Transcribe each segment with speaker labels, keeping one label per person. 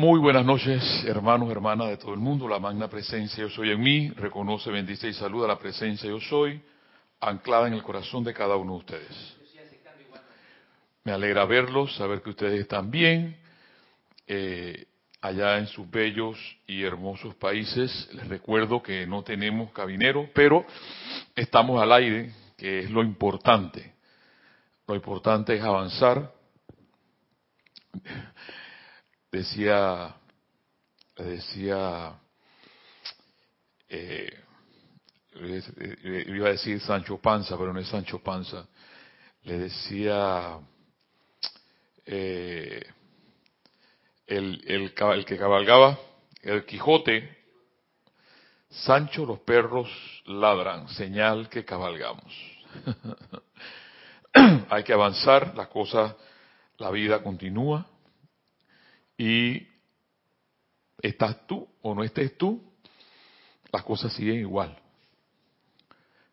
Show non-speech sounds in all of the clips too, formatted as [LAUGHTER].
Speaker 1: Muy buenas noches, hermanos, hermanas de todo el mundo. La magna presencia yo soy en mí. Reconoce, bendice y saluda la presencia yo soy, anclada en el corazón de cada uno de ustedes. Me alegra verlos, saber que ustedes están bien. Eh, allá en sus bellos y hermosos países. Les recuerdo que no tenemos cabinero, pero estamos al aire, que es lo importante. Lo importante es avanzar decía, decía, eh, iba a decir Sancho Panza, pero no es Sancho Panza, le decía eh, el, el, el que cabalgaba, el Quijote, Sancho los perros ladran, señal que cabalgamos. [LAUGHS] Hay que avanzar, las cosas, la vida continúa, y estás tú o no estés tú, las cosas siguen igual.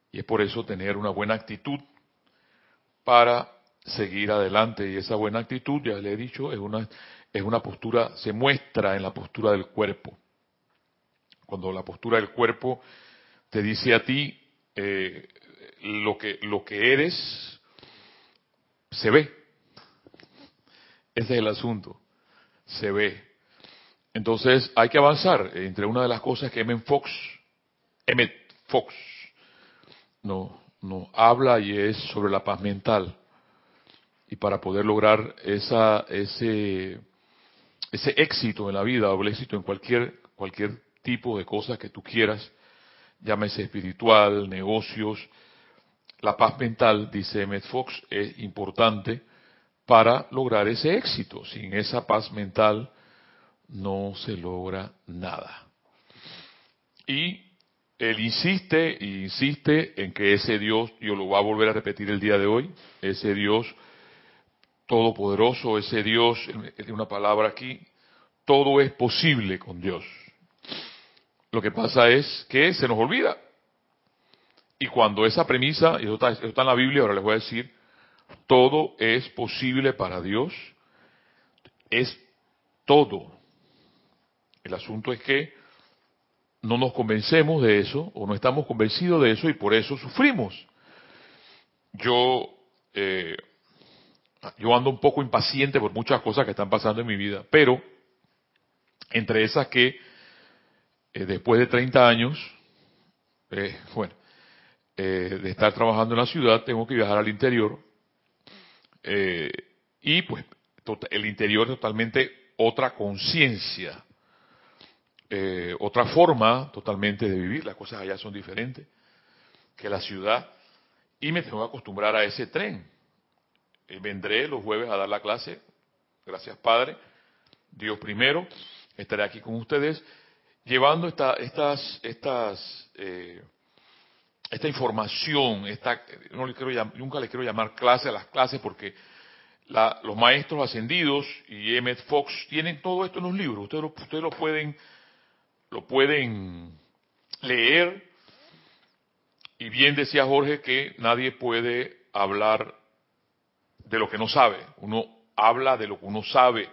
Speaker 1: Y es por eso tener una buena actitud para seguir adelante. Y esa buena actitud, ya le he dicho, es una, es una postura, se muestra en la postura del cuerpo. Cuando la postura del cuerpo te dice a ti eh, lo, que, lo que eres, se ve. Ese es el asunto se ve. Entonces hay que avanzar. Entre una de las cosas que Emmett Fox, Emmett Fox no, no habla y es sobre la paz mental. Y para poder lograr esa, ese, ese éxito en la vida o el éxito en cualquier, cualquier tipo de cosas que tú quieras, llámese espiritual, negocios, la paz mental, dice Emmett Fox, es importante para lograr ese éxito. Sin esa paz mental no se logra nada. Y él insiste y insiste en que ese Dios, yo lo voy a volver a repetir el día de hoy, ese Dios todopoderoso, ese Dios, una palabra aquí, todo es posible con Dios. Lo que pasa es que se nos olvida. Y cuando esa premisa, y eso está, está en la Biblia, ahora les voy a decir, todo es posible para Dios. Es todo. El asunto es que no nos convencemos de eso o no estamos convencidos de eso y por eso sufrimos. Yo, eh, yo ando un poco impaciente por muchas cosas que están pasando en mi vida, pero entre esas que eh, después de 30 años, eh, bueno, de estar trabajando en la ciudad, tengo que viajar al interior eh, y pues el interior es totalmente otra conciencia, eh, otra forma totalmente de vivir. Las cosas allá son diferentes que la ciudad. Y me tengo que acostumbrar a ese tren. Eh, vendré los jueves a dar la clase. Gracias, Padre. Dios primero. Estaré aquí con ustedes llevando esta, estas, estas, esta información, esta, no le quiero, nunca le quiero llamar clase a las clases porque los maestros ascendidos y Emmett Fox tienen todo esto en los libros. Ustedes lo, ustedes lo pueden, lo pueden leer. Y bien decía Jorge que nadie puede hablar de lo que no sabe. Uno habla de lo que uno sabe,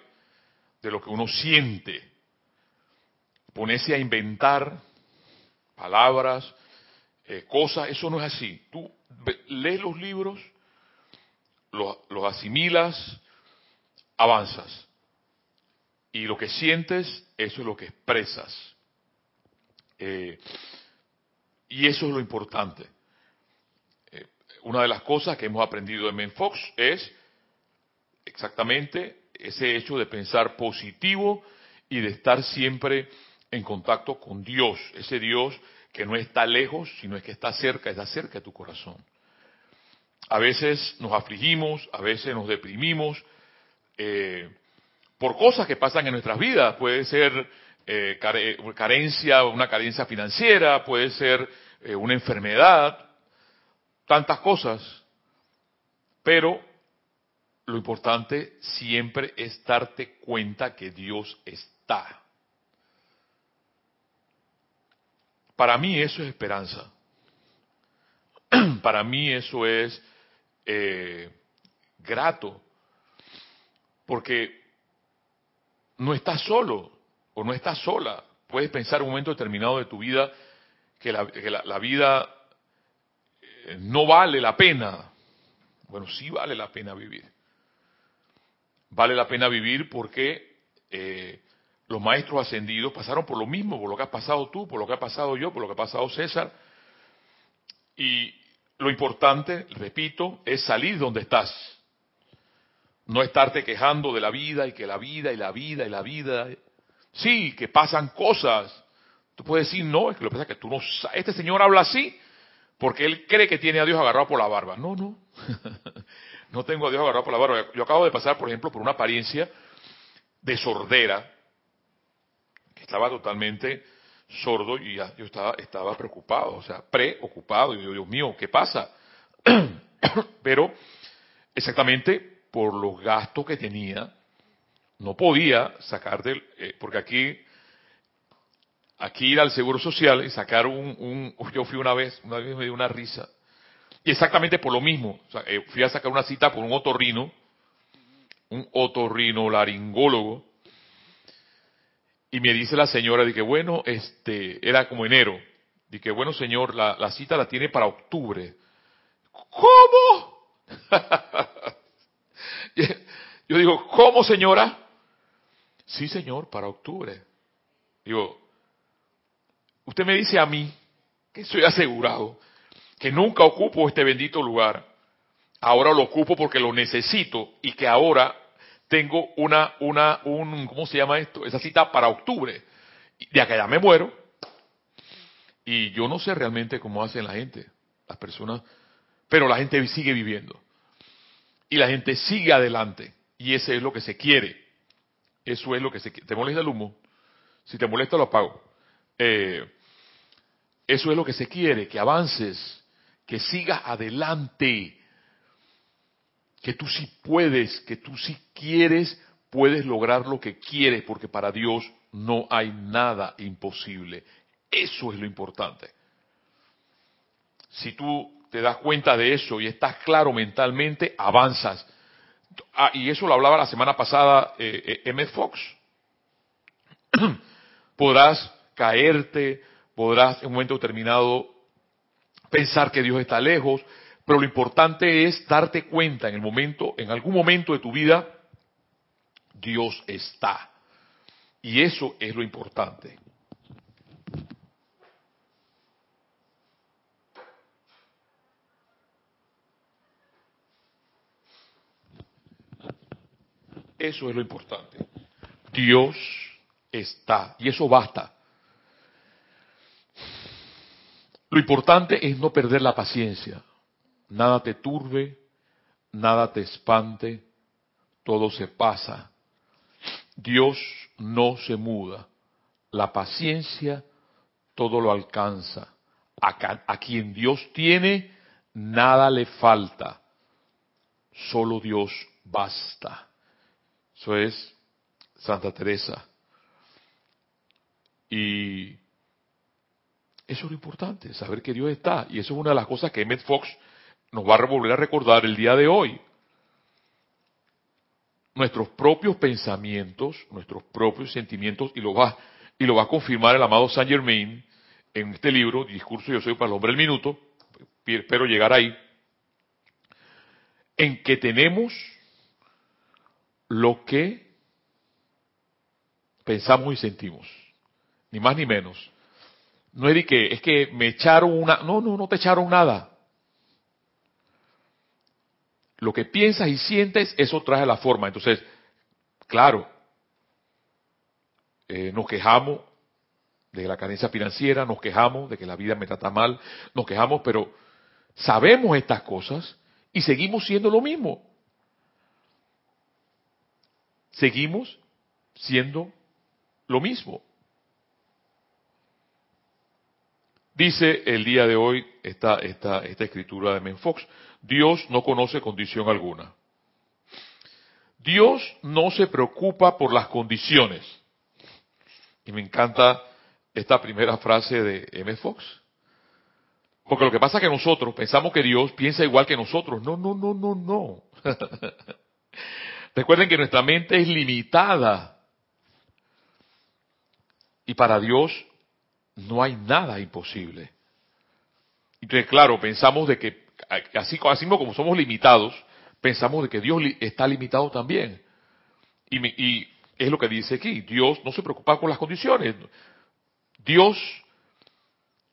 Speaker 1: de lo que uno siente. Ponerse a inventar palabras, eh, cosas, eso no es así. Tú lees los libros, los, asimilas, avanzas. Y lo que sientes, eso es lo que expresas. Eh, y eso es lo importante. Eh, una de las cosas que hemos aprendido de Men Fox es exactamente ese hecho de pensar positivo y de estar siempre en contacto con Dios, ese Dios que no está lejos, sino es que está cerca, está cerca de tu corazón. A veces nos afligimos, a veces nos deprimimos eh, por cosas que pasan en nuestras vidas. Puede ser eh, carencia, una carencia financiera, puede ser eh, una enfermedad, tantas cosas. Pero lo importante siempre es darte cuenta que Dios está. Para mí eso es esperanza. [CLEARS THROAT] Para mí eso es eh, grato. Porque no estás solo o no estás sola. Puedes pensar en un momento determinado de tu vida que la, que la- vida eh, no vale la pena. Bueno, sí vale la pena vivir. Vale la pena vivir porque eh, los maestros ascendidos pasaron por lo mismo, por lo que has pasado tú, por lo que ha pasado yo, por lo que ha pasado César. Y lo importante, repito, es salir donde estás. No estarte quejando de la vida y que la vida y la vida y la vida. Sí, que pasan cosas. Tú puedes decir, no, es que lo que pasa es que tú no sabes. Este señor habla así porque él cree que tiene a Dios agarrado por la barba. No, no. [LAUGHS] no tengo a Dios agarrado por la barba. Yo acabo de pasar, por ejemplo, por una apariencia de sordera, estaba totalmente sordo y ya yo estaba, estaba preocupado, o sea, preocupado. Y yo, Dios mío, ¿qué pasa? [COUGHS] Pero exactamente por los gastos que tenía, no podía sacar del, eh, porque aquí, aquí ir al Seguro Social y sacar un, un, [LAUGHS] yo fui una vez, una vez me dio una risa, y exactamente por lo mismo, eh, fui a sacar una cita por un otorrino, un otorrino laringólogo, y me dice la señora, que bueno, este, era como enero, que bueno señor, la, la cita la tiene para octubre. ¿Cómo? [LAUGHS] Yo digo, ¿cómo señora? Sí señor, para octubre. Digo, usted me dice a mí, que estoy asegurado, que nunca ocupo este bendito lugar, ahora lo ocupo porque lo necesito y que ahora tengo una, una, un, ¿cómo se llama esto? Esa cita para octubre. De acá ya me muero. Y yo no sé realmente cómo hacen la gente, las personas, pero la gente sigue viviendo. Y la gente sigue adelante. Y ese es lo que se quiere. Eso es lo que se quiere. ¿Te molesta el humo? Si te molesta lo apago. Eh, eso es lo que se quiere, que avances, que sigas adelante, que tú sí puedes, que tú sí quieres, puedes lograr lo que quieres, porque para Dios no hay nada imposible. Eso es lo importante. Si tú te das cuenta de eso y estás claro mentalmente, avanzas. Ah, y eso lo hablaba la semana pasada eh, eh, M. Fox. [CLEARS THROAT] podrás caerte, podrás en un momento determinado pensar que Dios está lejos, pero lo importante es darte cuenta en el momento, en algún momento de tu vida, Dios está. Y eso es lo importante. Eso es lo importante. Dios está. Y eso basta. Lo importante es no perder la paciencia. Nada te turbe, nada te espante, todo se pasa. Dios no se muda. La paciencia todo lo alcanza. A, quien Dios tiene, nada le falta. Solo Dios basta. Eso es Santa Teresa. Y eso es lo importante, saber que Dios está. Y eso es una de las cosas que Emmett Fox nos va a volver a recordar el día de hoy. Nuestros propios pensamientos, nuestros propios sentimientos, y lo va, y lo va a confirmar el amado Saint Germain en este libro, Discurso Yo Soy para el Hombre del Minuto, espero llegar ahí, en que tenemos lo que pensamos y sentimos, ni más ni menos. No es de que, es que me echaron una, no, no, no te echaron nada. Lo que piensas y sientes, eso trae la forma. Entonces, claro, eh, nos quejamos de la carencia financiera, nos quejamos de que la vida me trata mal, nos quejamos, pero sabemos estas cosas y seguimos siendo lo mismo. Seguimos siendo lo mismo. Dice el día de hoy esta, esta, escritura de Menfox, Dios no conoce condición alguna. Dios no se preocupa por las condiciones. Y me encanta esta primera frase de M. Fox. Porque lo que pasa es que nosotros pensamos que Dios piensa igual que nosotros. No, no, no, no, no. [LAUGHS] Recuerden que nuestra mente es limitada. Y para Dios no hay nada imposible. Entonces, claro, pensamos de que, así, así como somos limitados, pensamos de que Dios está limitado también. Y, y es lo que dice aquí, Dios no se preocupa con las condiciones. Dios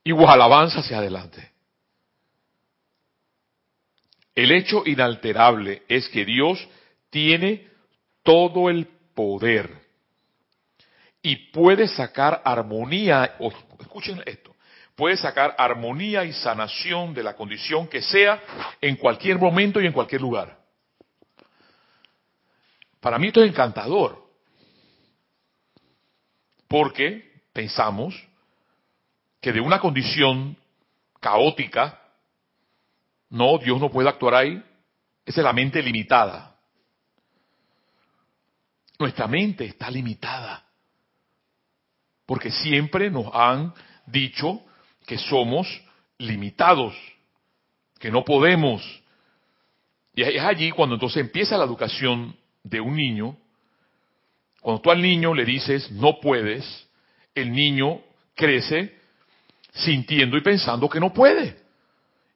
Speaker 1: igual avanza hacia adelante. El hecho inalterable es que Dios tiene todo el poder y puede sacar armonía, escuchen esto, puede sacar armonía y sanación de la condición que sea en cualquier momento y en cualquier lugar. Para mí esto es encantador, porque pensamos que de una condición caótica, no, Dios no puede actuar ahí, esa es la mente limitada. Nuestra mente está limitada, porque siempre nos han dicho que somos limitados, que no podemos. Y es allí cuando entonces empieza la educación de un niño. Cuando tú al niño le dices no puedes, el niño crece sintiendo y pensando que no puede.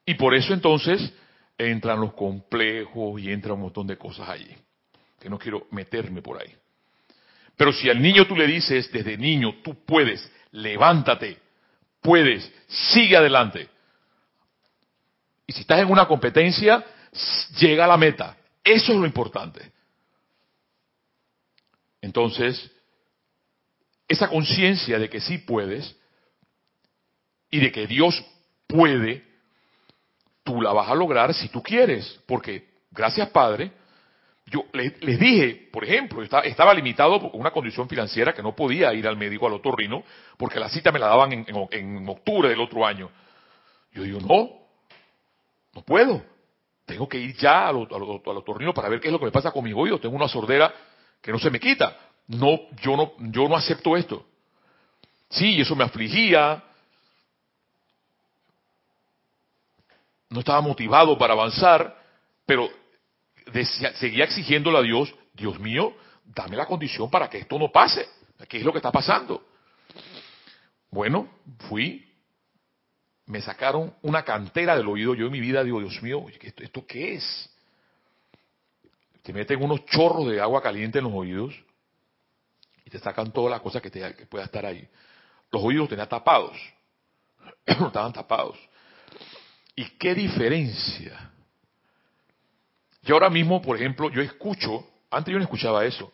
Speaker 1: Y por eso entonces entran los complejos y entra un montón de cosas allí, que no quiero meterme por ahí. Pero si al niño tú le dices desde niño, tú puedes, levántate, puedes, sigue adelante. Y si estás en una competencia, llega a la meta. Eso es lo importante. Entonces, esa conciencia de que sí puedes y de que Dios puede, tú la vas a lograr si tú quieres. Porque, gracias Padre, yo les, dije, por ejemplo, estaba, limitado por una condición financiera que no podía ir al médico, al otorrino, porque la cita me la daban en, octubre del otro año. Yo digo, no, no puedo. Tengo que ir ya al, al, otorrino para ver qué es lo que me pasa con mi oído. Tengo una sordera que no se me quita. No, yo no, yo no acepto esto. Sí, eso me afligía. No estaba motivado para avanzar, pero seguía exigiéndole a Dios, Dios mío, dame la condición para que esto no pase. ¿Qué es lo que está pasando? Bueno, fui, me sacaron una cantera del oído. Yo en mi vida digo, Dios mío, ¿esto, qué es? Te meten unos chorros de agua caliente en los oídos y te sacan todas las cosas que, pueda estar ahí. Los oídos tenían tapados, [CLEARS THROAT] estaban tapados. ¿Y qué diferencia y ahora mismo, por ejemplo, yo escucho, antes yo no escuchaba eso,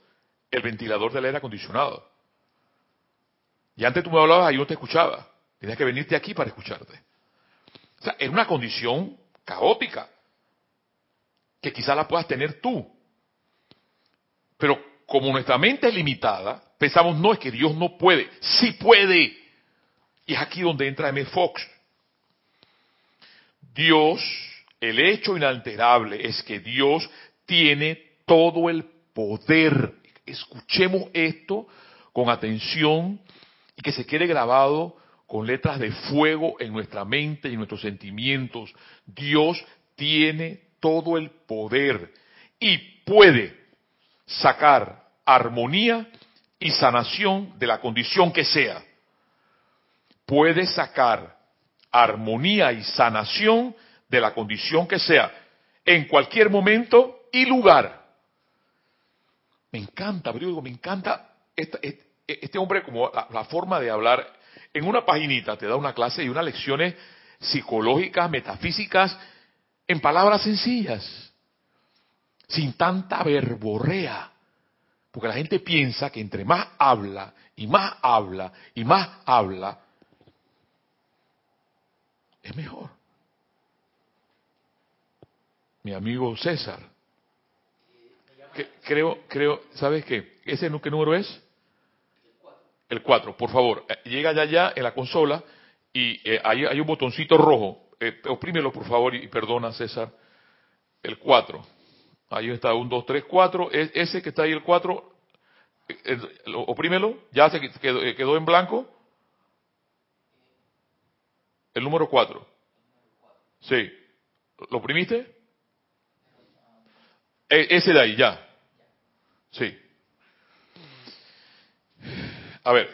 Speaker 1: el ventilador del aire acondicionado. Y antes tú me hablabas y yo no te escuchaba. Tenías que venirte aquí para escucharte. O sea, es una condición caótica que quizás la puedas tener tú. Pero como nuestra mente es limitada, pensamos, no, es que Dios no puede. Sí puede. Y es aquí donde entra M. Fox. Dios el hecho inalterable es que Dios tiene todo el poder. Escuchemos esto con atención y que se quede grabado con letras de fuego en nuestra mente y nuestros sentimientos. Dios tiene todo el poder y puede sacar armonía y sanación de la condición que sea. Puede sacar armonía y sanación de la condición que sea, en cualquier momento y lugar. Me encanta, pero me encanta este, este, hombre como la, forma de hablar. En una paginita te da una clase y unas lecciones psicológicas, metafísicas, en palabras sencillas, sin tanta verborrea. Porque la gente piensa que entre más habla y más habla y más habla, es mejor mi amigo César. creo, creo, ¿sabes qué? ¿Ese qué número es? El 4, por favor. Eh, llega ya allá en la consola y eh, hay, un botoncito rojo. Eh, oprímelo, por favor, y perdona, César. El 4. Ahí está, 1, 2, 3, 4. Ese que está ahí, el 4, oprímelo. Ya se quedó, quedó en blanco. El número 4. Sí. ¿Lo oprimiste? E, ese de ahí, ya. Sí. A ver.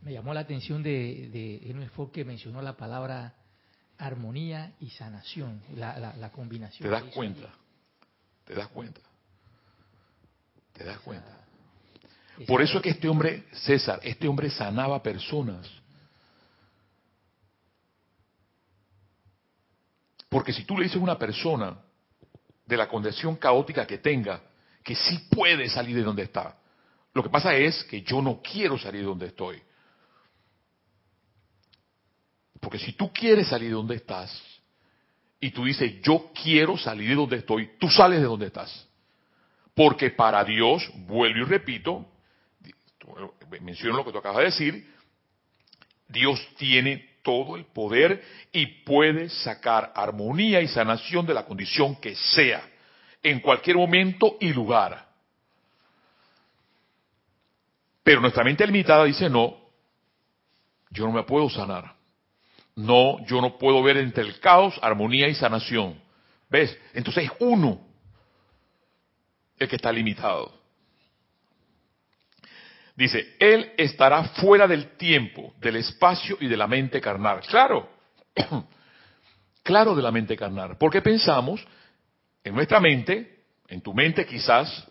Speaker 2: Me llamó la atención de, de Henry Ford que mencionó la palabra armonía y sanación, la, combinación.
Speaker 1: Te das cuenta, te das cuenta, te das cuenta. Por eso es que este hombre, César, este hombre sanaba personas Porque si tú le dices a una persona de la condición caótica que tenga, que sí puede salir de donde está, lo que pasa es que yo no quiero salir de donde estoy. Porque si tú quieres salir de donde estás, y tú dices, yo quiero salir de donde estoy, tú sales de donde estás. Porque para Dios, vuelvo y repito, menciono lo que tú acabas de decir, Dios tiene todo el poder y puede sacar armonía y sanación de la condición que sea, en cualquier momento y lugar. Pero nuestra mente limitada dice, no, yo no me puedo sanar. No, yo no puedo ver entre el caos, armonía y sanación. ¿Ves? Entonces es uno el que está limitado. Dice, Él estará fuera del tiempo, del espacio y de la mente carnal. Claro, [CLEARS THROAT] claro de la mente carnal. Porque pensamos en nuestra mente, en tu mente quizás,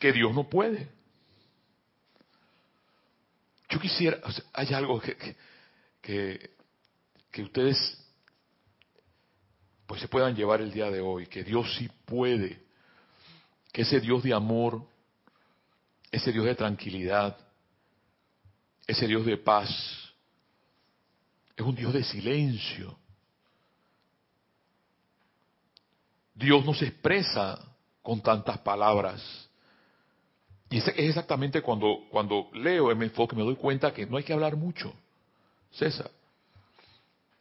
Speaker 1: que Dios no puede. Yo quisiera, hay algo que, que, que, que ustedes pues se puedan llevar el día de hoy, que Dios sí puede, que ese Dios de amor, ese Dios de tranquilidad, ese Dios de paz, es un Dios de silencio. Dios no se expresa con tantas palabras. Y es exactamente cuando, cuando leo M. Fox que me doy cuenta que no hay que hablar mucho. César.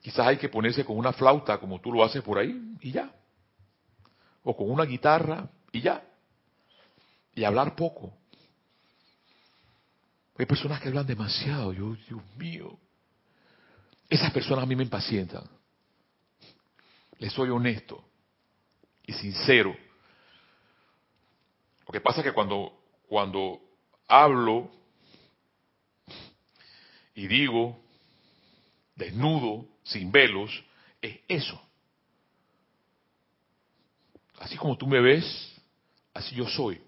Speaker 1: Quizás hay que ponerse con una flauta como tú lo haces por ahí y ya. O con una guitarra y ya. Y hablar poco. Hay personas que hablan demasiado. Yo, Dios mío. Esas personas a mí me impacientan. Les soy honesto y sincero. Lo que pasa es que cuando, cuando hablo y digo desnudo, sin velos, es eso. Así como tú me ves, así yo soy.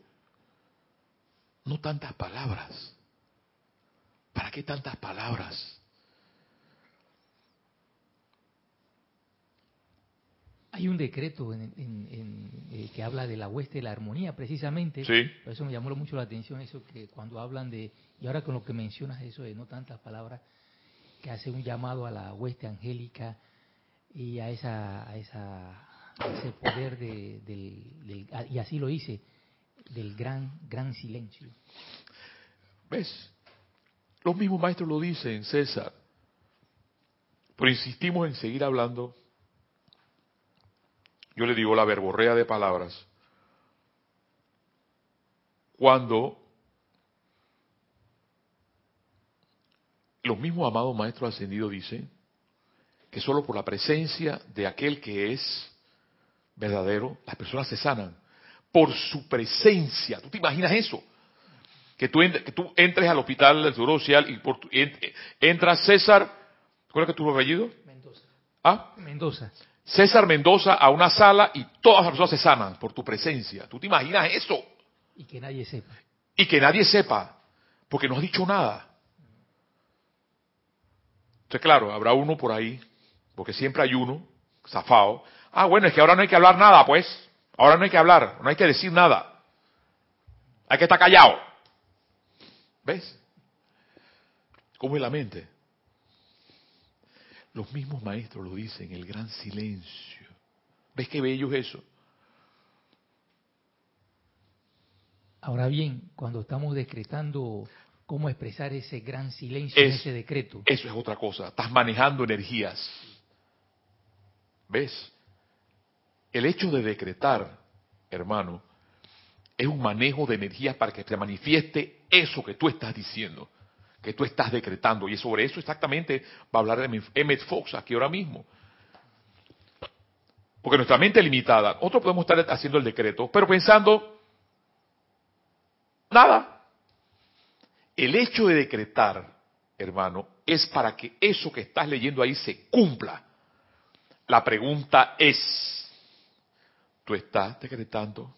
Speaker 1: No tantas palabras. ¿Para qué tantas palabras?
Speaker 2: Hay un decreto en, en- en, eh, que habla de la hueste de la armonía, precisamente.
Speaker 1: Sí.
Speaker 2: Por eso me llamó mucho la atención eso que cuando hablan de, y ahora con lo que mencionas eso de no tantas palabras, que hace un llamado a la hueste angélica y a esa, a esa a ese poder de, del, del- ah, y así lo hice, del gran, gran silencio.
Speaker 1: ¿Ves? Los mismos maestros lo dicen, César. Pero insistimos en seguir hablando. Yo le digo la verborrea de palabras. Cuando los mismos amados maestros ascendidos dicen que solo por la presencia de aquel que es verdadero, las personas se sanan. Por su presencia. ¿Tú te imaginas eso? Que tú, que tú entres al hospital del Seguro Social y por tu- en- entra César, ¿cuál es que tu apellido?
Speaker 2: Mendoza.
Speaker 1: Ah,
Speaker 2: Mendoza.
Speaker 1: César Mendoza a una sala y todas las personas se sanan por tu presencia. ¿Tú te imaginas eso?
Speaker 2: Y que nadie sepa.
Speaker 1: Y que nadie sepa, porque no has dicho nada. Entonces, claro, habrá uno por ahí, porque siempre hay uno, zafado. Ah, bueno, es que ahora no hay que hablar nada, pues. Ahora no hay que hablar, no hay que decir nada. Hay que estar callado. ¿Ves? ¿Cómo es la mente? Los mismos maestros lo dicen, el gran silencio. ¿Ves qué bello es eso?
Speaker 2: Ahora bien, cuando estamos decretando cómo expresar ese gran silencio en
Speaker 1: Es-
Speaker 2: ese decreto,
Speaker 1: Eso es otra cosa. Estás manejando energías. ¿Ves? El hecho de decretar, hermano, es un manejo de energías para que te manifieste eso que tú estás diciendo, que tú estás decretando. Y sobre eso exactamente va a hablar de Emmett Fox aquí ahora mismo. Porque nuestra mente es limitada. Nosotros podemos estar haciendo el decreto, pero pensando nada. El hecho de decretar hermano, es para que eso que estás leyendo ahí se cumpla. La pregunta es, ¿tú estás decretando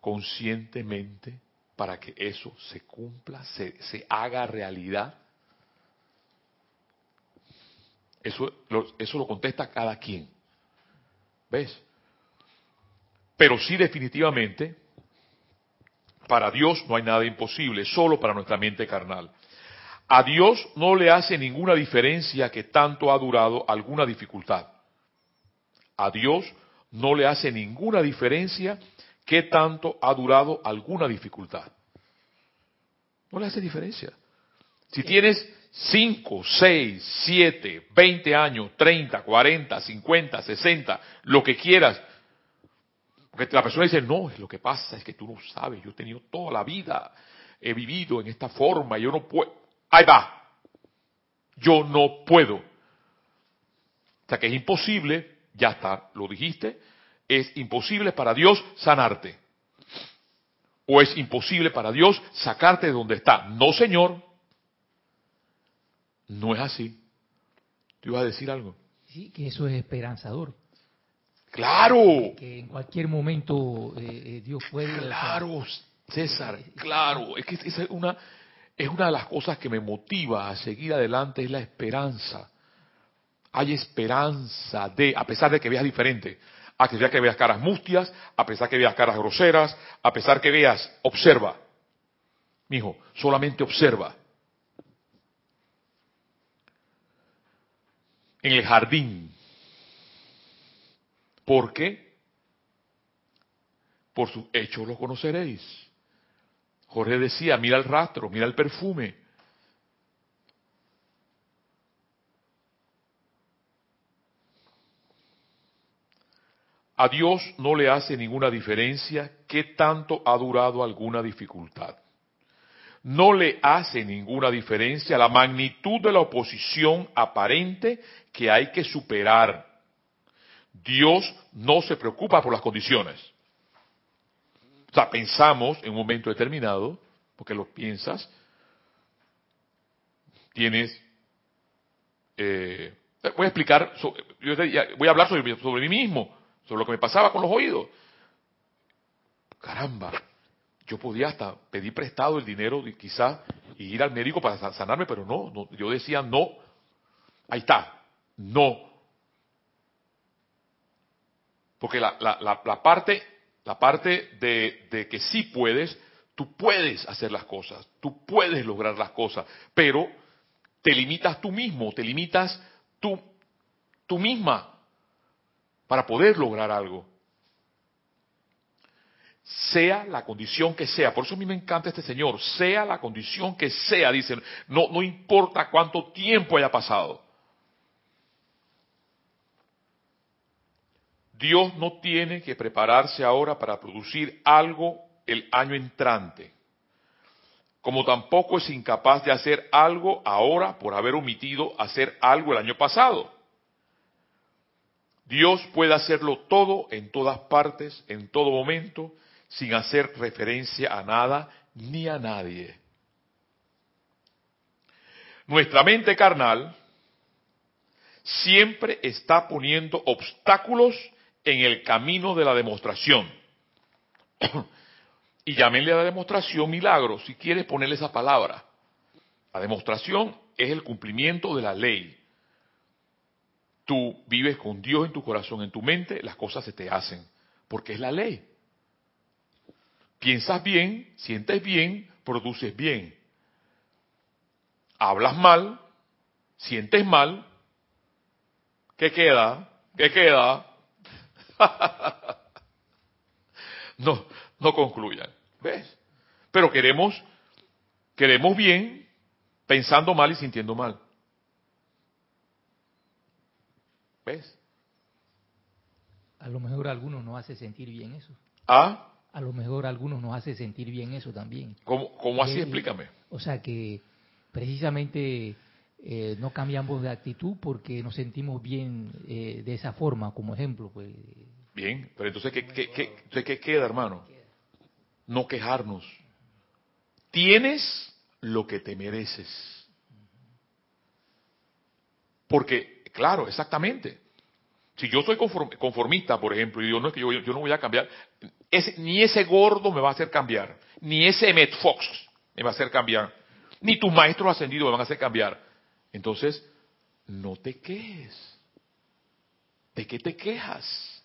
Speaker 1: conscientemente para que eso se cumpla, se, se haga realidad? Eso lo, eso lo contesta cada quien. ¿Ves? Pero sí definitivamente, para Dios no hay nada imposible, solo para nuestra mente carnal. A Dios no le hace ninguna diferencia que tanto ha durado alguna dificultad. A Dios no le hace ninguna diferencia que tanto ha durado alguna dificultad. No le hace diferencia. Si tienes 5, 6, 7, 20 años, 30, 40, 50, 60, lo que quieras, porque la persona dice, no, lo que pasa es que tú no sabes, yo he tenido toda la vida, he vivido en esta forma, yo no puedo. Ahí va. Yo no puedo. O sea que es imposible, ya está, lo dijiste, es imposible para Dios sanarte. O es imposible para Dios sacarte de donde está. No, Señor. No es así. ¿Te ibas a decir algo?
Speaker 2: Sí, que eso es esperanzador.
Speaker 1: Claro.
Speaker 2: Que en cualquier momento eh, eh, Dios puede.
Speaker 1: Claro, César, claro. Es que esa es una, es una de las cosas que me motiva a seguir adelante, es la esperanza. Hay esperanza de, a pesar de que veas diferente, a pesar de que veas caras mustias, a pesar que veas caras groseras, a pesar que veas, observa. Mijo, solamente observa. En el jardín ¿Por qué? Por sus hechos lo conoceréis. Jorge decía, mira el rastro, mira el perfume. A Dios no le hace ninguna diferencia qué tanto ha durado alguna dificultad. No le hace ninguna diferencia la magnitud de la oposición aparente que hay que superar Dios no se preocupa por las condiciones. O sea, pensamos en un momento determinado, porque lo piensas, tienes... Eh, voy a explicar, voy a hablar sobre, sobre mí mismo, sobre lo que me pasaba con los oídos. Caramba, yo podía hasta pedir prestado el dinero quizás y ir al médico para sanarme, pero no, no, yo decía no. Ahí está, no. Porque la, la, parte, la parte de, de, que sí puedes, tú puedes hacer las cosas, tú puedes lograr las cosas, pero te limitas tú mismo, te limitas tú, tú misma para poder lograr algo. Sea la condición que sea, por eso a mí me encanta este Señor, sea la condición que sea, dicen, no, no importa cuánto tiempo haya pasado. Dios no tiene que prepararse ahora para producir algo el año entrante, como tampoco es incapaz de hacer algo ahora por haber omitido hacer algo el año pasado. Dios puede hacerlo todo en todas partes, en todo momento, sin hacer referencia a nada ni a nadie. Nuestra mente carnal siempre está poniendo obstáculos en el camino de la demostración. y llámenle a la demostración milagro, si quieres ponerle esa palabra. La demostración es el cumplimiento de la ley. Tú vives con Dios en tu corazón, en tu mente, las cosas se te hacen, porque es la ley. Piensas bien, sientes bien, produces bien. Hablas mal, sientes mal, ¿qué queda? ¿Qué queda? [LAUGHS] no, no concluyan. ¿Ves? Pero queremos, queremos bien, pensando mal y sintiendo mal. ¿Ves?
Speaker 2: A lo mejor a algunos nos hace sentir bien eso.
Speaker 1: ¿Ah?
Speaker 2: A lo mejor a algunos nos hace sentir bien eso también.
Speaker 1: ¿Cómo, cómo así? Explícame.
Speaker 2: O sea que precisamente eh, no cambiamos de actitud porque nos sentimos bien eh, de esa forma, como ejemplo. Pues.
Speaker 1: Bien, pero entonces ¿qué, qué, qué, queda, hermano? No quejarnos. Tienes lo que te mereces. Porque, claro, exactamente. Si yo soy conformista, por ejemplo, y digo, no es que yo, no voy a cambiar, ni ese gordo me va a hacer cambiar, ni ese Met Fox me va a hacer cambiar, ni tus maestros ascendidos me van a hacer cambiar. Entonces, no te quejes. ¿De qué te quejas?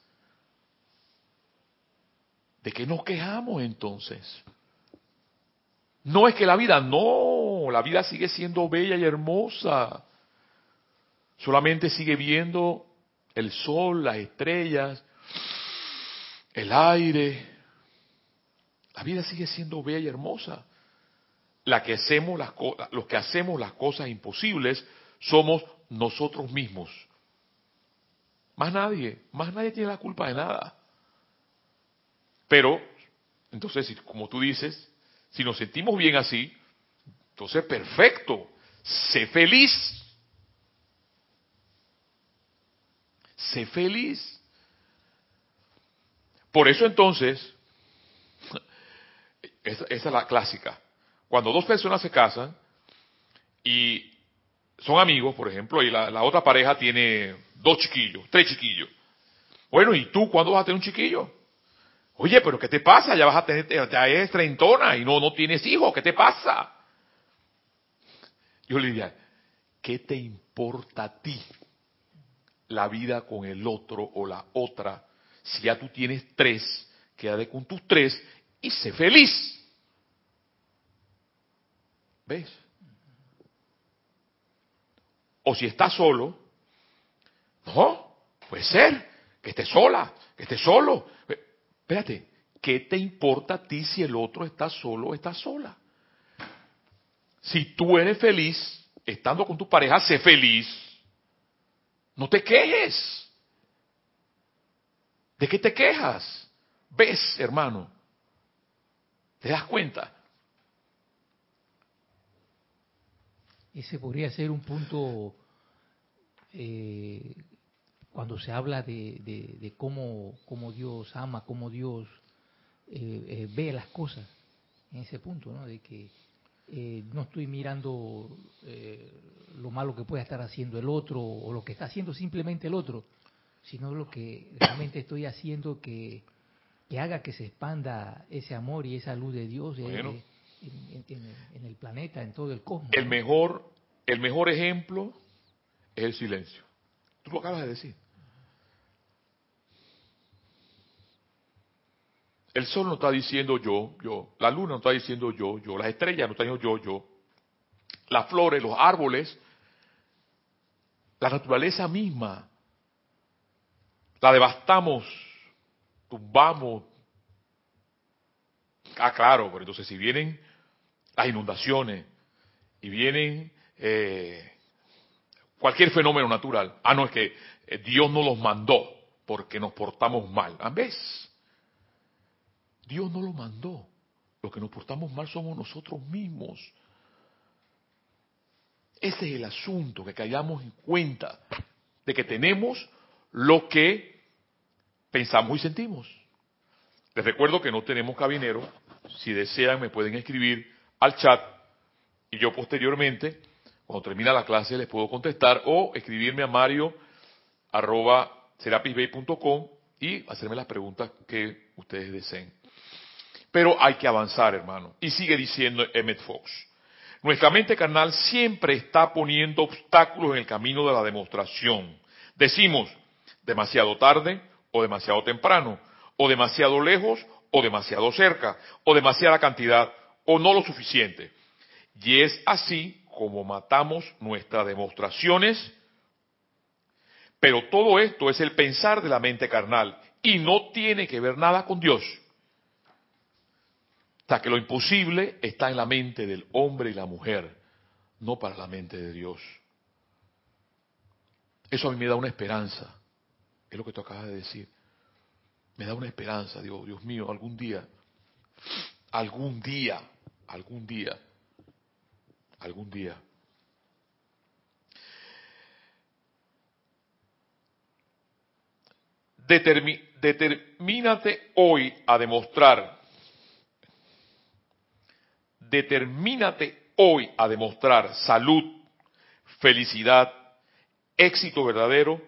Speaker 1: ¿De qué nos quejamos entonces? No es que la vida, no, la vida sigue siendo bella y hermosa. Solamente sigue viendo el sol, las estrellas, el aire. La vida sigue siendo bella y hermosa. La que hacemos las los que hacemos las cosas imposibles somos nosotros mismos. Más nadie, más nadie tiene la culpa de nada. Pero, entonces, como tú dices, si nos sentimos bien así, entonces perfecto, sé feliz. Sé feliz. Por eso entonces, [LAUGHS] esa, es la clásica. Cuando dos personas se casan y son amigos, por ejemplo, y la, otra pareja tiene dos chiquillos, tres chiquillos. Bueno, ¿y tú cuándo vas a tener un chiquillo? Oye, pero ¿qué te pasa? Ya vas a tener, ya eres treintona y no, no tienes hijos, ¿qué te pasa? Yo le diría, ¿qué te importa a ti la vida con el otro o la otra si ya tú tienes tres, quédate con tus tres y sé feliz. ¿Ves? O si estás solo, no, puede ser que estés sola, que estés solo. Espérate, ¿qué te importa a ti si el otro está solo o está sola? Si tú eres feliz estando con tu pareja, sé feliz. No te quejes. ¿De qué te quejas? ¿Ves, hermano? ¿Te das cuenta?
Speaker 2: Ese podría ser un punto eh, cuando se habla de, cómo, Dios ama, cómo Dios eh, eh, ve las cosas, en ese punto, ¿no? De que no estoy mirando lo malo que pueda estar haciendo el otro o lo que está haciendo simplemente el otro, sino lo que realmente estoy haciendo que, haga que se expanda ese amor y esa luz de Dios en, el planeta, en todo el cosmos.
Speaker 1: El mejor, el mejor ejemplo es el silencio. Tú lo acabas de decir. El sol no está diciendo yo, yo. La luna no está diciendo yo, yo. Las estrellas no están diciendo yo, yo. Las flores, los árboles, la naturaleza misma la devastamos, tumbamos. Ah, claro, pero entonces si vienen las inundaciones y vienen eh, cualquier fenómeno natural, ah, no, es que eh, Dios no los mandó porque nos portamos mal. ¿A ¿Ves? Dios no lo mandó. Los que nos portamos mal somos nosotros mismos. Ese es el asunto, que caigamos en cuenta de que tenemos lo que pensamos y sentimos. Les recuerdo que no tenemos cabinero. Si desean, me pueden escribir al chat y yo posteriormente, cuando termina la clase, les puedo contestar o escribirme a mario arroba y hacerme las preguntas que ustedes deseen. Pero hay que avanzar, hermano. Y sigue diciendo Emmett Fox. Nuestra mente carnal siempre está poniendo obstáculos en el camino de la demostración. Decimos, demasiado tarde o demasiado temprano, o demasiado lejos o demasiado cerca, o demasiada cantidad o no lo suficiente. Y es así como matamos nuestras demostraciones, pero todo esto es el pensar de la mente carnal y no tiene que ver nada con Dios. O sea que lo imposible está en la mente del hombre y la mujer, no para la mente de Dios. Eso a mí me da una esperanza. Es lo que tú acabas de decir. Me da una esperanza, Dios, Dios mío, algún día, algún día, algún día, algún día. determínate hoy a demostrar, determínate hoy a demostrar salud, felicidad, éxito verdadero,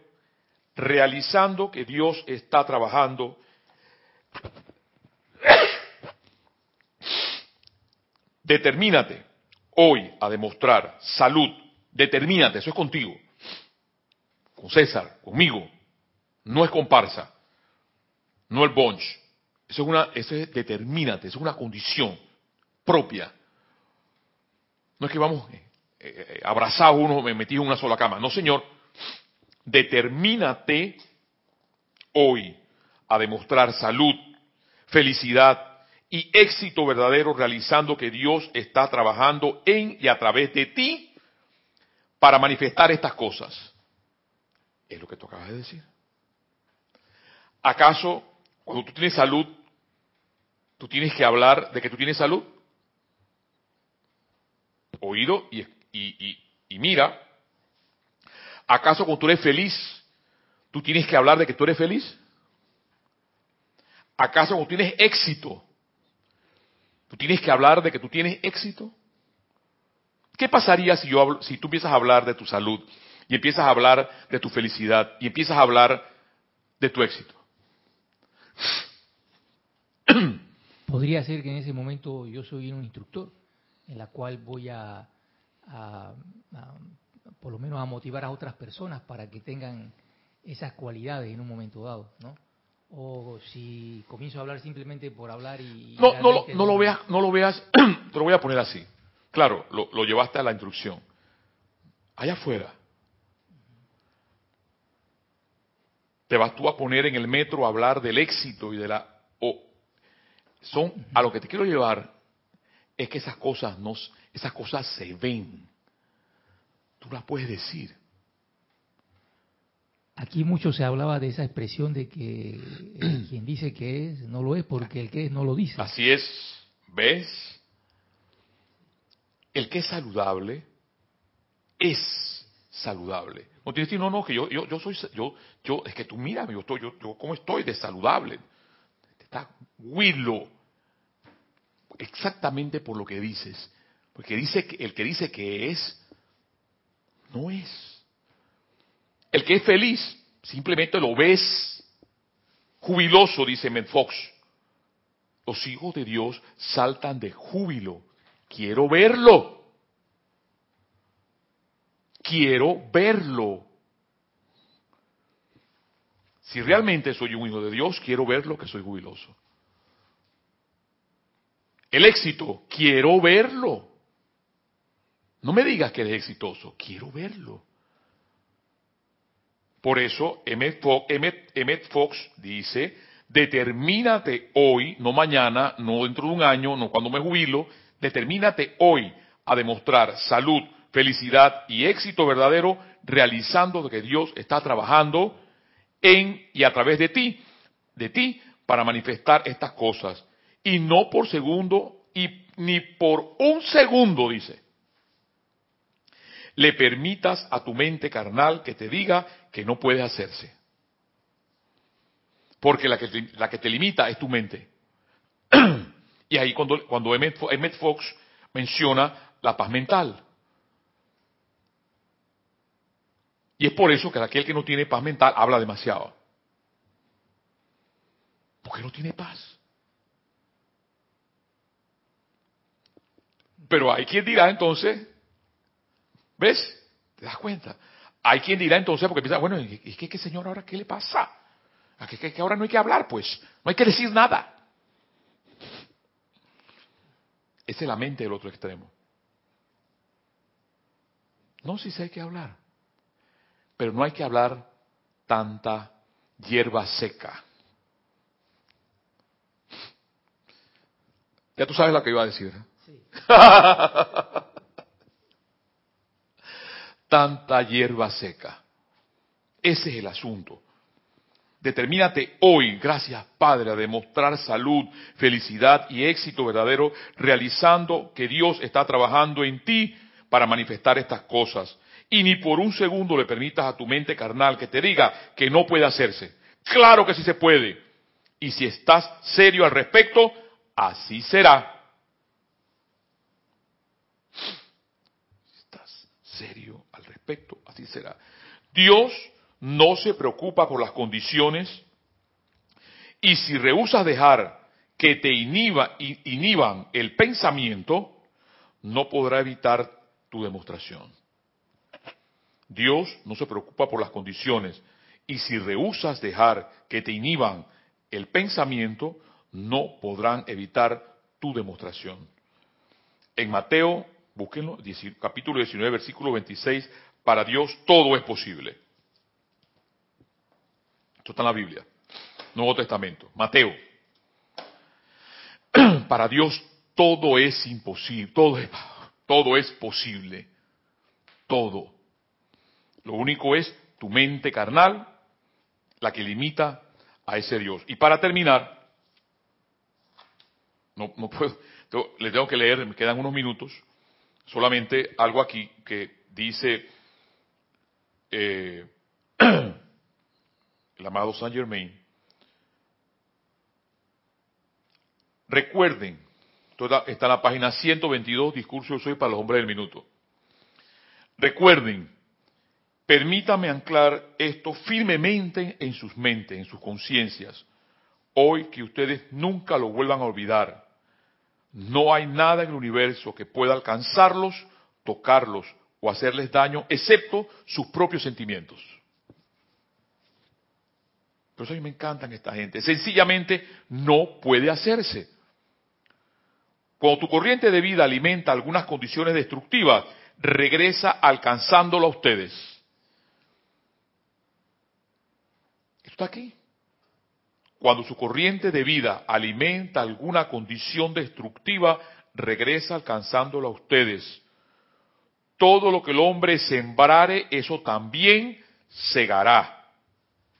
Speaker 1: realizando que Dios está trabajando. Determínate hoy a demostrar salud. Determínate, eso es contigo. Con César, conmigo. No es comparsa. No el bunch. Eso es una, eso es determínate, eso es una condición propia. No es que vamos eh, eh, abrazados uno, metidos en una sola cama. No, señor. Determínate hoy a demostrar salud, felicidad y éxito verdadero realizando que Dios está trabajando en y a través de ti para manifestar estas cosas. Es lo que tú acabas de decir. ¿Acaso cuando tú tienes salud, tú tienes que hablar de que tú tienes salud? Oído y, mira. ¿Acaso cuando tú eres feliz, tú tienes que hablar de que tú eres feliz? ¿Acaso cuando tienes éxito, tú tienes que hablar de que tú tienes éxito? ¿Qué pasaría si, yo si tú empiezas a hablar de tu salud y empiezas a hablar de tu felicidad y empiezas a hablar de tu éxito?
Speaker 2: Podría ser que en ese momento yo soy un instructor, en la cual voy a, por lo menos a motivar a otras personas para que tengan esas cualidades en un momento dado, ¿no? O si comienzo a hablar simplemente por hablar y...
Speaker 1: No, no, lo, no lo veas, no lo veas, [CLEARS THROAT] te lo voy a poner así. Claro, lo, lo llevaste a la instrucción. Allá afuera. Te vas tú a poner en el metro a hablar del éxito y de la son a lo que te quiero llevar es que esas cosas no, esas cosas se ven. Tú las puedes decir.
Speaker 2: Aquí mucho se hablaba de esa expresión de que [CLEARS THROAT] quien dice que es no lo es porque el que es no lo dice.
Speaker 1: Así es, ¿ves? El que es saludable es saludable. No tienes que decir, no, no, que yo, yo, yo soy, yo, yo, es que tú mírame, yo estoy, yo, yo cómo estoy de saludable está Willow. Exactamente por lo que dices. Porque dice que el que dice que es, no es. El que es feliz, simplemente lo ves jubiloso, dice Fox. Los hijos de Dios saltan de júbilo. Quiero verlo. Quiero verlo. Si realmente soy un hijo de Dios, quiero verlo que soy jubiloso. El éxito, quiero verlo. No me digas que eres exitoso, quiero verlo. Por eso Emmett Fox, dice, determínate hoy, no mañana, no dentro de un año, no cuando me jubilo, determínate hoy a demostrar salud, felicidad y éxito verdadero realizando que Dios está trabajando en y a través de ti, de ti, para manifestar estas cosas. Y no por segundo y ni por un segundo, dice, le permitas a tu mente carnal que te diga que no puede hacerse. Porque la que, la que te limita es tu mente. [CLEARS THROAT] y ahí cuando, cuando Emmett Fox menciona la paz mental. Y es por eso que aquel que no tiene paz mental habla demasiado. Porque no tiene paz. Pero hay quien dirá entonces, ¿ves? ¿Te das cuenta? Hay quien dirá entonces, porque piensa, bueno, ¿y qué, señor ahora qué le pasa? ¿A qué, que ahora no hay que hablar, pues? No hay que decir nada. Esa es la mente del otro extremo. No, si se hay que hablar. Pero no hay que hablar tanta hierba seca. Ya tú sabes lo que iba a decir. Sí. [LAUGHS] tanta hierba seca. Ese es el asunto. Determínate hoy, gracias Padre, a demostrar salud, felicidad y éxito verdadero, realizando que Dios está trabajando en ti para manifestar estas cosas y ni por un segundo le permitas a tu mente carnal que te diga que no puede hacerse. Claro que sí se puede. Y si estás serio al respecto, así será. Si estás serio al respecto, así será. Dios no se preocupa por las condiciones y si rehusas dejar que te inhiba, inhiban el pensamiento, no podrá evitar tu demostración. Dios no se preocupa por las condiciones y si rehusas dejar que te inhiban el pensamiento, no podrán evitar tu demostración. En Mateo, búsquenlo, capítulo 19, versículo 26, para Dios todo es posible. Esto está en la Biblia, Nuevo Testamento, Mateo. [CLEARS THROAT] Para Dios todo es imposible, todo es, todo es posible, todo. Lo único es tu mente carnal la que limita a ese Dios. Y para terminar, no, no puedo, le tengo que leer, me quedan unos minutos, solamente algo aquí que dice eh, [CLEARS THROAT] el amado Saint Germain. Recuerden, está en la página 122, discurso soy para los hombres del minuto. Recuerden, permítame anclar esto firmemente en sus mentes, en sus conciencias, hoy que ustedes nunca lo vuelvan a olvidar. No hay nada en el universo que pueda alcanzarlos, tocarlos o hacerles daño, excepto sus propios sentimientos. Por eso a mí me encantan esta gente. Sencillamente no puede hacerse. Cuando tu corriente de vida alimenta algunas condiciones destructivas, regresa alcanzándolo a ustedes. Esto está aquí. Cuando su corriente de vida alimenta alguna condición destructiva, regresa alcanzándolo a ustedes. Todo lo que el hombre sembrare, eso también segará.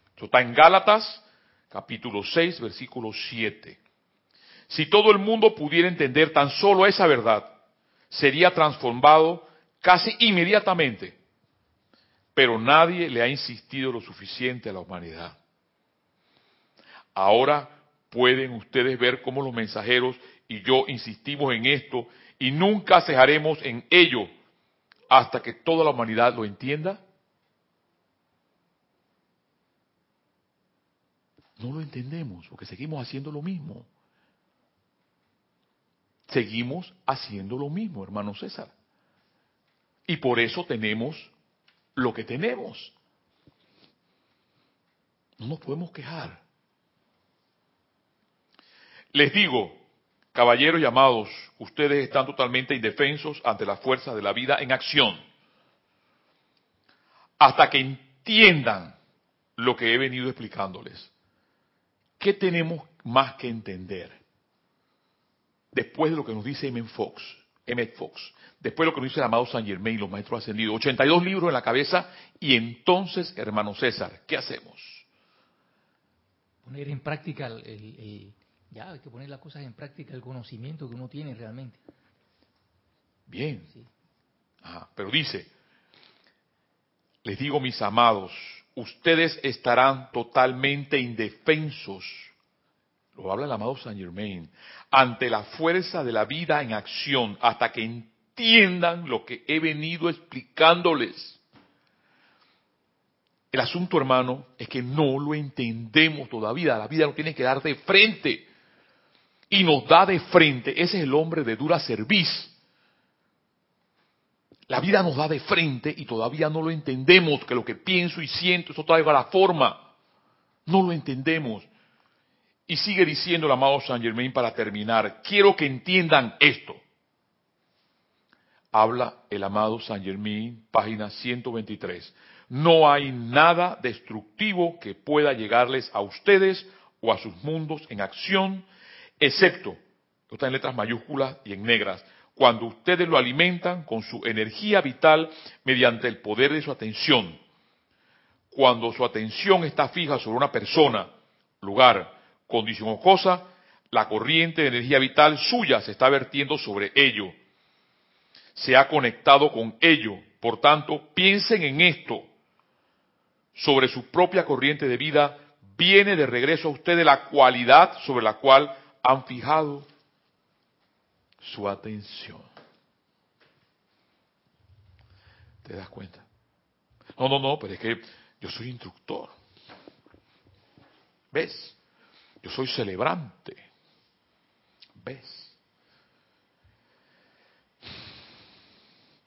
Speaker 1: Esto está en Gálatas, capítulo 6, versículo 7. Si todo el mundo pudiera entender tan solo esa verdad, sería transformado casi inmediatamente. Pero nadie le ha insistido lo suficiente a la humanidad. Ahora pueden ustedes ver cómo los mensajeros y yo insistimos en esto y nunca cejaremos en ello hasta que toda la humanidad lo entienda. No lo entendemos porque seguimos haciendo lo mismo. Seguimos haciendo lo mismo, hermano César. Y por eso tenemos lo que tenemos. No nos podemos quejar. Les digo, caballeros llamados, ustedes están totalmente indefensos ante la fuerza de la vida en acción. Hasta que entiendan lo que he venido explicándoles. ¿Qué tenemos más que entender? Después de lo que nos dice Emmett Fox, Emmett Fox, después de lo que nos dice el amado San Germain, los maestros ascendidos, 82 libros en la cabeza, y entonces, hermano César, ¿qué hacemos?
Speaker 2: Poner en práctica, el, ya hay que poner las cosas en práctica, el conocimiento que uno tiene realmente.
Speaker 1: Bien. pero dice, les digo mis amados, ustedes estarán totalmente indefensos, lo habla el amado Saint Germain, ante la fuerza de la vida en acción, hasta que entiendan lo que he venido explicándoles. El asunto, hermano, es que no lo entendemos todavía. La vida nos tiene que dar de frente. Y nos da de frente. Ese es el hombre de dura cerviz. La vida nos da de frente y todavía no lo entendemos, que lo que pienso y siento, eso traiga la forma. No lo entendemos. Y sigue diciendo el amado Saint Germain para terminar, quiero que entiendan esto. Habla el amado Saint Germain, página 123. No hay nada destructivo que pueda llegarles a ustedes o a sus mundos en acción, excepto, está en letras mayúsculas y en negras, cuando ustedes lo alimentan con su energía vital mediante el poder de su atención. Cuando su atención está fija sobre una persona, lugar, condición o cosa, la corriente de energía vital suya se está vertiendo sobre ello. Se ha conectado con ello. Por tanto, piensen en esto. Sobre su propia corriente de vida viene de regreso a ustedes la cualidad sobre la cual han fijado su atención. ¿Te das cuenta? No, no, no, pero es que yo soy instructor. ¿Ves? Yo soy celebrante. ¿Ves?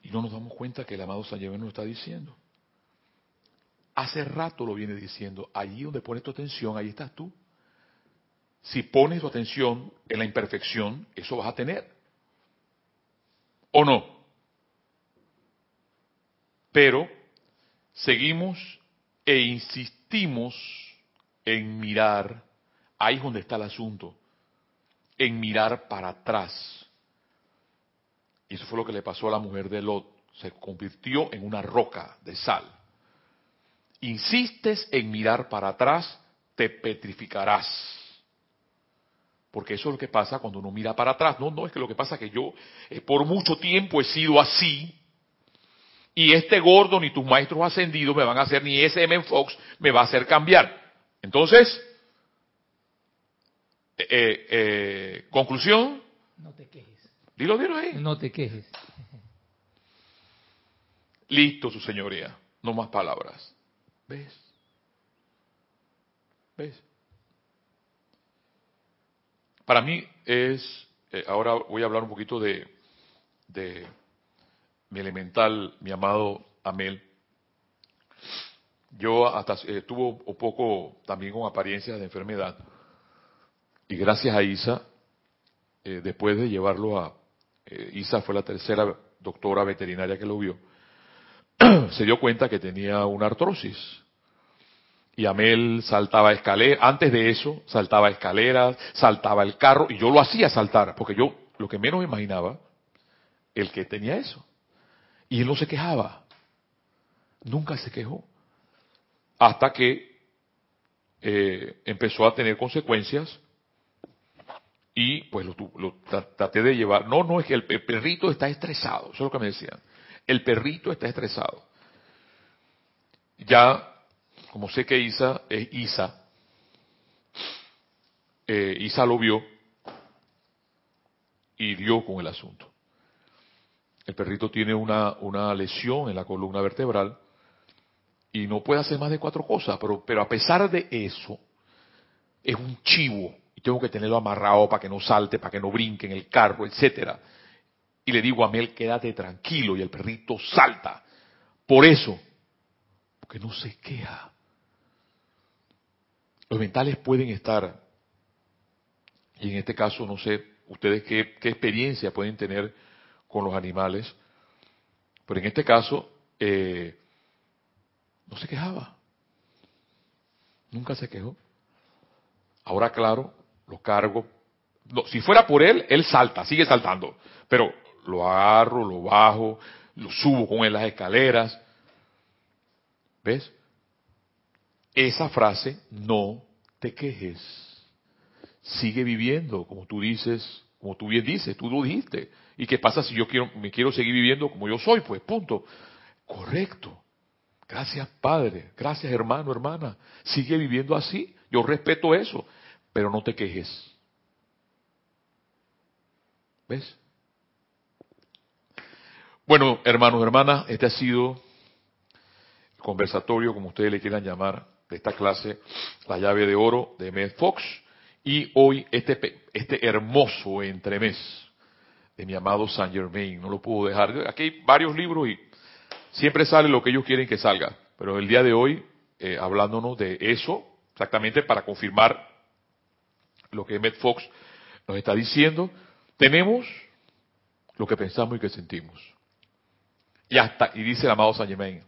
Speaker 1: Y no nos damos cuenta que el amado San Germán nos está diciendo. Hace rato lo viene diciendo. Allí donde pones tu atención, ahí estás tú. Si pones tu atención en la imperfección, eso vas a tener. ¿O no? Pero seguimos e insistimos en mirar, ahí es donde está el asunto, en mirar para atrás. Y eso fue lo que le pasó a la mujer de Lot. Se convirtió en una roca de sal. Insistes en mirar para atrás, te petrificarás. Porque eso es lo que pasa cuando uno mira para atrás. No, no, es que lo que pasa es que yo eh, por mucho tiempo he sido así. Y este gordo ni tus maestros ascendidos me van a hacer, ni ese M. Fox me va a hacer cambiar. Entonces, eh, eh, conclusión.
Speaker 2: No te quejes.
Speaker 1: Dilo, dilo ahí.
Speaker 2: No te quejes.
Speaker 1: Listo, su señoría. No más palabras. ¿Ves? ¿Ves? Para mí es, eh, ahora voy a hablar un poquito de, de mi elemental, mi amado Amel. Yo hasta eh, tuvo un poco también con apariencias de enfermedad. Y gracias a Isa, eh, después de llevarlo a, eh, Isa fue la tercera doctora veterinaria que lo vio, [CLEARS THROAT] se dio cuenta que tenía una artrosis. Y Amel saltaba escaleras, antes de eso saltaba escaleras, saltaba el carro, y yo lo hacía saltar, porque yo lo que menos imaginaba, el que tenía eso. Y él no se quejaba, nunca se quejó, hasta que eh, empezó a tener consecuencias y pues lo, lo, traté de llevar. No, no, es que el, el perrito está estresado, eso es lo que me decían. El perrito está estresado. Ya como sé que Isa es Isa, eh, Isa lo vio y dio con el asunto. El perrito tiene una, una lesión en la columna vertebral y no puede hacer más de cuatro cosas, pero, pero a pesar de eso, es un chivo y tengo que tenerlo amarrado para que no salte, para que no brinque en el carro, etcétera. Y le digo a Mel, quédate tranquilo y el perrito salta. Por eso, porque no se queja. Los mentales pueden estar, y en este caso no sé ustedes qué, qué experiencia pueden tener con los animales, pero en este caso eh, no se quejaba, nunca se quejó. Ahora claro, lo cargo, si fuera por él, él salta, sigue saltando, pero lo agarro, lo bajo, lo subo con él las escaleras, ¿ves? esa frase, no te quejes. Sigue viviendo, como tú dices, como tú bien dices, tú lo dijiste. ¿Y qué pasa si yo quiero, me quiero seguir viviendo como yo soy? Pues punto. Correcto. Gracias Padre, gracias hermano, hermana. Sigue viviendo así. Yo respeto eso, pero no te quejes. ¿Ves? Bueno, hermanos, hermanas, este ha sido el conversatorio, como ustedes le quieran llamar, de esta clase, la llave de oro de Med Fox, y hoy este, este hermoso entremés de mi amado Saint Germain, no lo puedo dejar. Aquí hay varios libros y siempre sale lo que ellos quieren que salga, pero el día de hoy, eh, hablándonos de eso, exactamente para confirmar lo que Med Fox nos está diciendo, tenemos lo que pensamos y que sentimos. Y hasta, y dice el amado Saint Germain,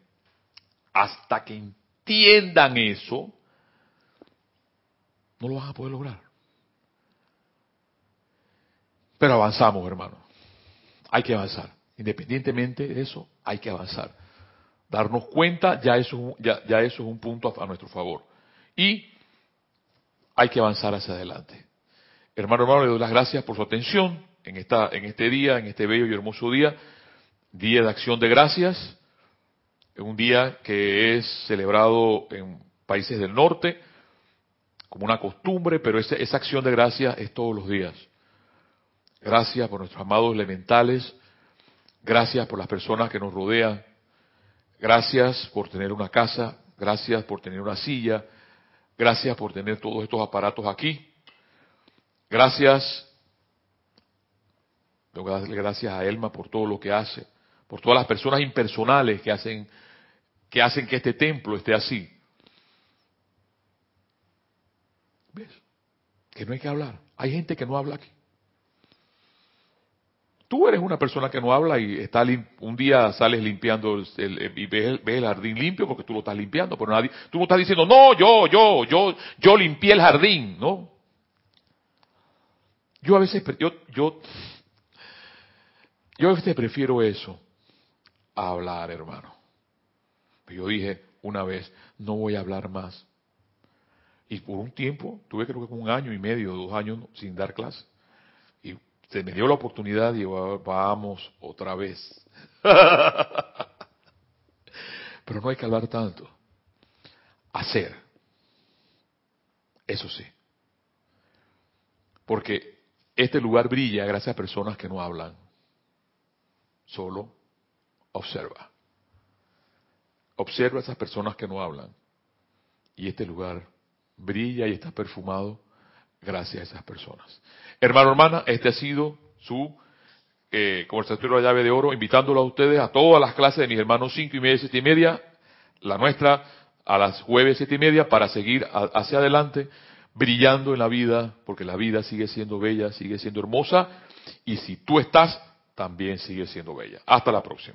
Speaker 1: hasta que entiendan eso, no lo van a poder lograr. Pero avanzamos, hermano. Hay que avanzar. Independientemente de eso, hay que avanzar. Darnos cuenta, ya eso, ya, ya eso es un punto a, a nuestro favor. Y hay que avanzar hacia adelante. Hermano, hermano, le doy las gracias por su atención en, esta, en este día, en este bello y hermoso día, día de acción de gracias un día que es celebrado en países del norte como una costumbre, pero esa, esa acción de gracia es todos los días. Gracias por nuestros amados elementales, gracias por las personas que nos rodean, Gracias por tener una casa, gracias por tener una silla, gracias por tener todos estos aparatos aquí. Gracias, tengo que darle gracias a Elma por todo lo que hace, por todas las personas impersonales que hacen que hacen que este templo esté así. ¿Ves? Que no hay que hablar. Hay gente que no habla aquí. Tú eres una persona que no habla y está un día sales limpiando el, y ves el, jardín limpio porque tú lo estás limpiando, pero nadie, tú no estás diciendo, no, yo, yo, yo, yo limpié el jardín, ¿no? Yo a veces, yo, yo, yo a veces prefiero eso a hablar, hermano. Yo dije una vez, no voy a hablar más. Y por un tiempo, tuve creo que un año y medio, dos años sin dar clase. Y se me dio la oportunidad y vamos otra vez. [LAUGHS] Pero no hay que hablar tanto. Hacer. Eso sí. Porque este lugar brilla gracias a personas que no hablan. Solo observa. Observa a esas personas que no hablan. Y este lugar brilla y está perfumado gracias a esas personas. Hermano, hermana, este ha sido su eh, conversatorio de la llave de oro, invitándolo a ustedes a todas las clases de mis hermanos cinco y media, siete y media, la nuestra a las jueves siete y media para seguir hacia adelante brillando en la vida, porque la vida sigue siendo bella, sigue siendo hermosa, y si tú estás, también sigue siendo bella. Hasta la próxima.